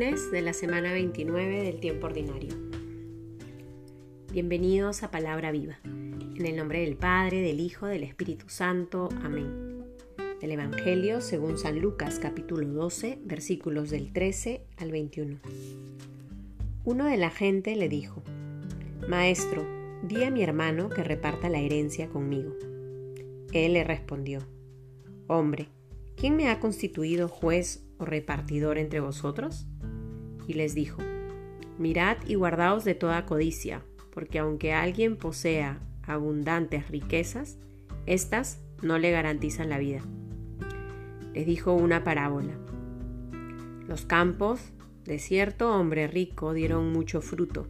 de la semana 29 del tiempo ordinario. Bienvenidos a Palabra Viva. En el nombre del Padre, del Hijo, del Espíritu Santo. Amén. Del Evangelio según San Lucas capítulo 12 versículos del 13 al 21. Uno de la gente le dijo, Maestro, di a mi hermano que reparta la herencia conmigo. Él le respondió, Hombre, ¿quién me ha constituido juez o repartidor entre vosotros? Y les dijo, Mirad y guardaos de toda codicia, porque aunque alguien posea abundantes riquezas, éstas no le garantizan la vida. Les dijo una parábola. Los campos de cierto hombre rico dieron mucho fruto,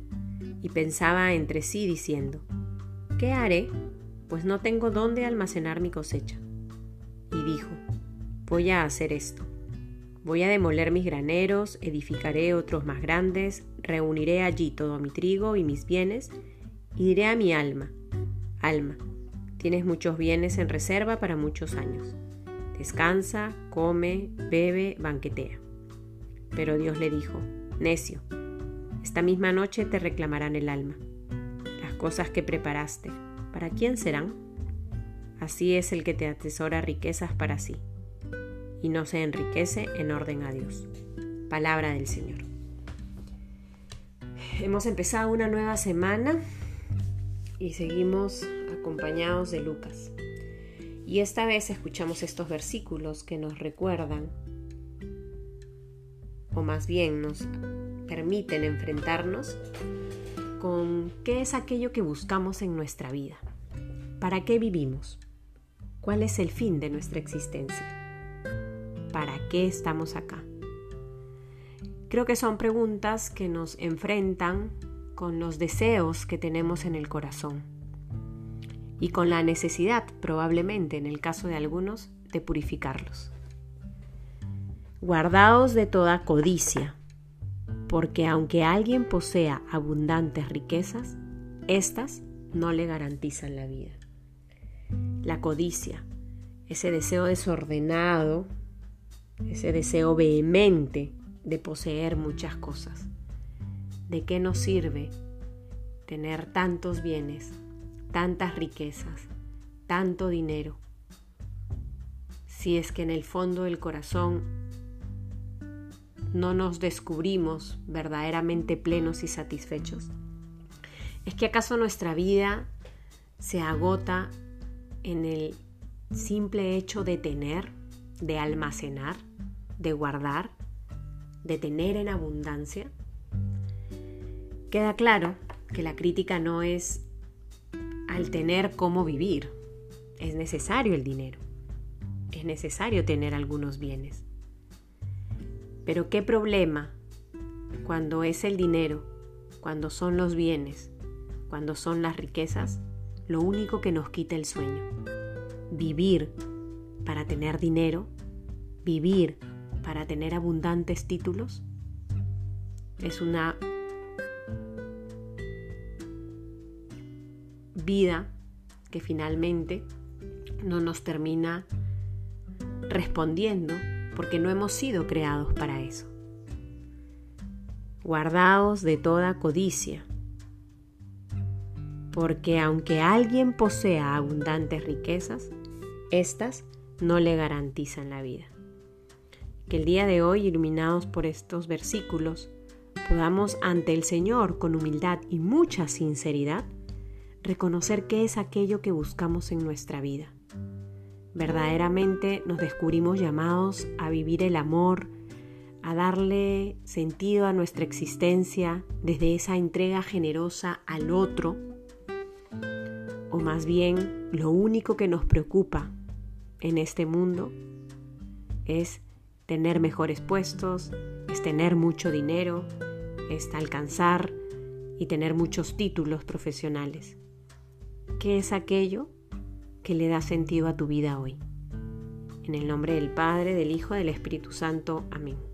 y pensaba entre sí diciendo, ¿qué haré? Pues no tengo dónde almacenar mi cosecha. Y dijo, voy a hacer esto Voy a demoler mis graneros, edificaré otros más grandes, reuniré allí todo mi trigo y mis bienes, y diré a mi alma, alma, tienes muchos bienes en reserva para muchos años. Descansa, come, bebe, banquetea. Pero Dios le dijo, necio, esta misma noche te reclamarán el alma. Las cosas que preparaste, ¿para quién serán? Así es el que te atesora riquezas para sí y no se enriquece en orden a Dios. Palabra del Señor. Hemos empezado una nueva semana y seguimos acompañados de Lucas. Y esta vez escuchamos estos versículos que nos recuerdan, o más bien nos permiten enfrentarnos con qué es aquello que buscamos en nuestra vida. ¿Para qué vivimos? ¿Cuál es el fin de nuestra existencia? ¿Para qué estamos acá? Creo que son preguntas que nos enfrentan con los deseos que tenemos en el corazón y con la necesidad, probablemente en el caso de algunos, de purificarlos. Guardaos de toda codicia, porque aunque alguien posea abundantes riquezas, éstas no le garantizan la vida. La codicia, ese deseo desordenado ese deseo vehemente de poseer muchas cosas. ¿De qué nos sirve tener tantos bienes, tantas riquezas, tanto dinero, si es que en el fondo del corazón no nos descubrimos verdaderamente plenos y satisfechos? ¿Es que acaso nuestra vida se agota en el simple hecho de tener, de almacenar? De guardar, de tener en abundancia, queda claro que la crítica no es al tener cómo vivir. Es necesario el dinero. Es necesario tener algunos bienes. Pero qué problema cuando es el dinero, cuando son los bienes, cuando son las riquezas, lo único que nos quita el sueño. Vivir para tener dinero, vivir para tener abundantes títulos es una vida que finalmente no nos termina respondiendo porque no hemos sido creados para eso. Guardaos de toda codicia, porque aunque alguien posea abundantes riquezas, éstas no le garantizan la vida que el día de hoy, iluminados por estos versículos, podamos ante el Señor con humildad y mucha sinceridad reconocer qué es aquello que buscamos en nuestra vida. Verdaderamente nos descubrimos llamados a vivir el amor, a darle sentido a nuestra existencia desde esa entrega generosa al otro, o más bien lo único que nos preocupa en este mundo es tener mejores puestos, es tener mucho dinero, es alcanzar y tener muchos títulos profesionales. ¿Qué es aquello que le da sentido a tu vida hoy? En el nombre del Padre, del Hijo, del Espíritu Santo. Amén.